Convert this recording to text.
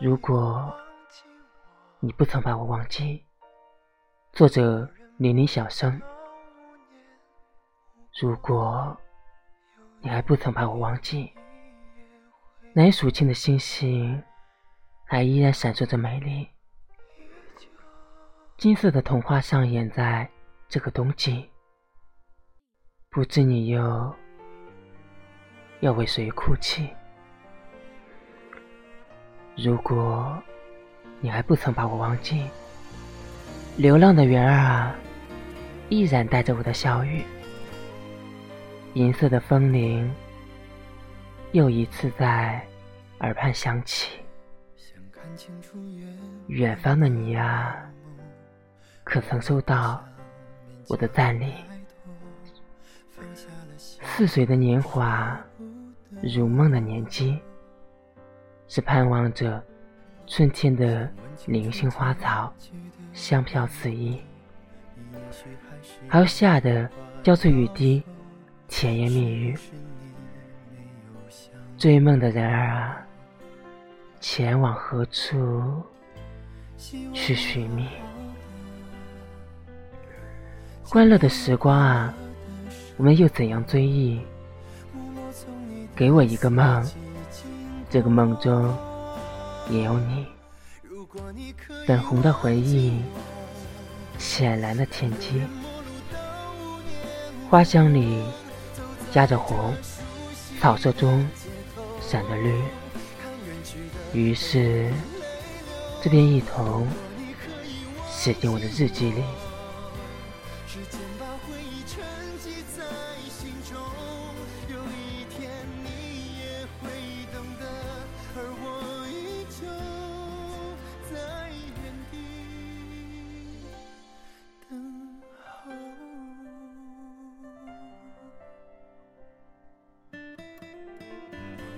如果你不曾把我忘记，作者年龄小生。如果你还不曾把我忘记，难以数清的星星还依然闪烁着美丽，金色的童话上演在这个冬季。不知你又要为谁哭泣？如果你还不曾把我忘记，流浪的云儿啊，依然带着我的笑语。银色的风铃又一次在耳畔响起。远方的你啊，可曾收到我的赞礼？似水的年华，如梦的年纪。是盼望着春天的零星花草，香飘四溢；还有夏的交错雨滴，甜言蜜语。追梦的人儿啊，前往何处去寻觅？欢乐的时光啊，我们又怎样追忆？给我一个梦。这个梦中也有你。粉红的回忆，浅蓝的天际，花香里夹着红，草色中闪着绿。于是，这边一头写进我的日记里。时间把回忆沉积在心中，有一天。